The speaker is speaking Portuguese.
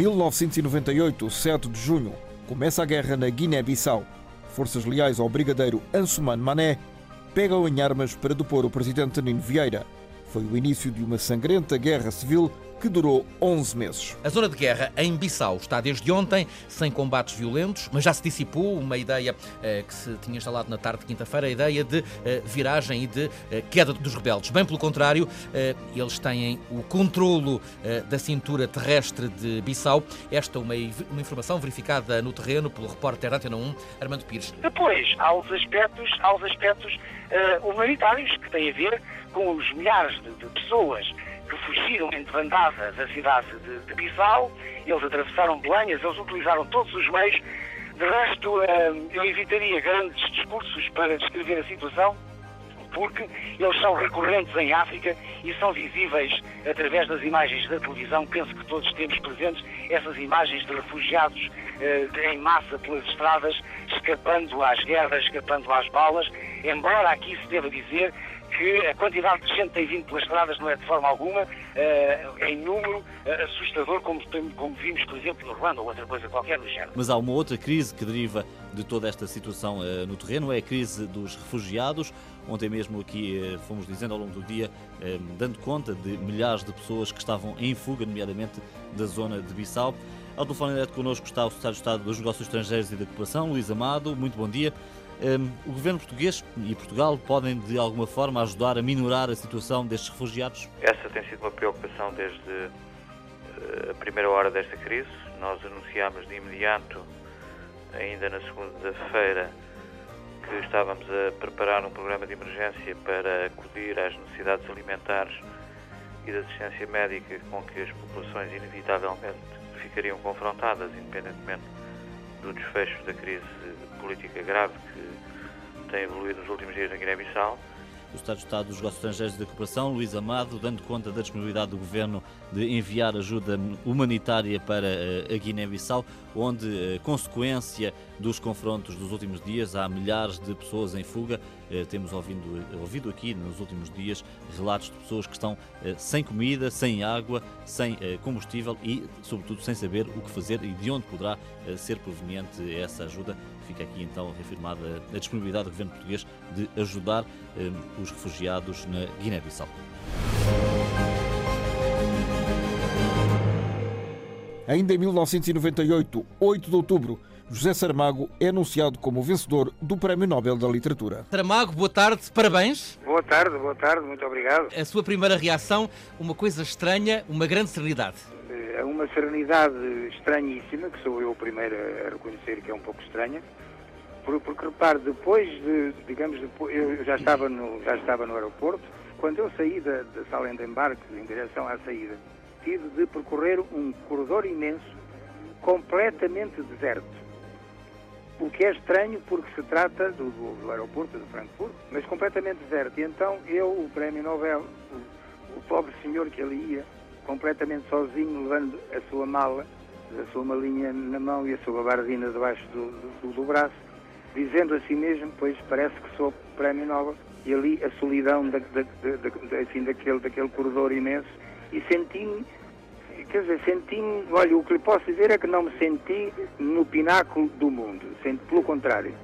1998, 7 de junho, começa a guerra na Guiné-Bissau. Forças leais ao brigadeiro Ansuman Mané pegam em armas para depor o presidente Nino Vieira. Foi o início de uma sangrenta guerra civil que durou 11 meses. A zona de guerra em Bissau está desde ontem sem combates violentos, mas já se dissipou uma ideia eh, que se tinha instalado na tarde de quinta-feira, a ideia de eh, viragem e de eh, queda dos rebeldes. Bem pelo contrário, eh, eles têm o controlo eh, da cintura terrestre de Bissau. Esta é uma, uma informação verificada no terreno pelo repórter da Antena 1, Armando Pires. Depois, há os aspectos, há os aspectos eh, humanitários que têm a ver com os milhares de, de pessoas que fugiram em debandada da cidade de, de Bissau, eles atravessaram Belenhas, eles utilizaram todos os meios. De resto, eh, eu evitaria grandes discursos para descrever a situação, porque eles são recorrentes em África e são visíveis através das imagens da televisão. Penso que todos temos presentes essas imagens de refugiados eh, em massa pelas estradas, escapando às guerras, escapando às balas. Embora aqui se deva dizer que a quantidade de gente que tem vindo pelas estradas não é de forma alguma eh, em número eh, assustador, como, como vimos, por exemplo, no Ruanda ou outra coisa qualquer no género. Mas há uma outra crise que deriva de toda esta situação uh, no terreno, é a crise dos refugiados. Ontem mesmo aqui fomos dizendo ao longo do dia, dando conta de milhares de pessoas que estavam em fuga, nomeadamente da zona de Bissau. Ao telefone direto connosco está o Secretário de Estado dos Negócios Estrangeiros e da Ocupação, Luís Amado. Muito bom dia. Um, o governo português e Portugal podem, de alguma forma, ajudar a minorar a situação destes refugiados? Essa tem sido uma preocupação desde uh, a primeira hora desta crise. Nós anunciámos de imediato, ainda na segunda-feira, que estávamos a preparar um programa de emergência para acudir às necessidades alimentares e de assistência médica com que as populações inevitavelmente ficariam confrontadas, independentemente do desfecho da crise política grave que tem evoluído nos últimos dias na Guiné-Bissau. O Estado de Estado dos Negócios Estrangeiros da Cooperação, Luís Amado, dando conta da disponibilidade do Governo de enviar ajuda humanitária para a Guiné-Bissau, onde, consequência dos confrontos dos últimos dias, há milhares de pessoas em fuga. Temos ouvido, ouvido aqui nos últimos dias relatos de pessoas que estão sem comida, sem água, sem combustível e, sobretudo, sem saber o que fazer e de onde poderá ser proveniente essa ajuda. Fica aqui então reafirmada a disponibilidade do governo português de ajudar os refugiados na Guiné-Bissau. Ainda em 1998, 8 de outubro, José Saramago é anunciado como vencedor do Prémio Nobel da Literatura. Saramago, boa tarde, parabéns. Boa tarde, boa tarde, muito obrigado. A sua primeira reação, uma coisa estranha, uma grande serenidade. É uma serenidade estranhíssima, que sou eu o primeiro a reconhecer que é um pouco estranha, porque repare, depois de, digamos, depois, eu já estava no, já estava no aeroporto, quando eu saí da, da sala de embarque em direção à saída, tive de percorrer um corredor imenso, completamente deserto. O que é estranho porque se trata do, do, aeroporto de Frankfurt, mas completamente deserto. E então eu, o Prémio Nobel, o, o pobre senhor que ali ia, completamente sozinho, levando a sua mala, a sua malinha na mão e a sua gabardina debaixo do, do, do braço, dizendo a si mesmo, pois parece que sou Prémio Nobel, e ali a solidão da, da, da, assim, daquele, daquele corredor imenso, e senti-me, quer dizer, senti-me, olha, o que lhe posso dizer é que não me senti no pináculo do mundo, senti, pelo contrário.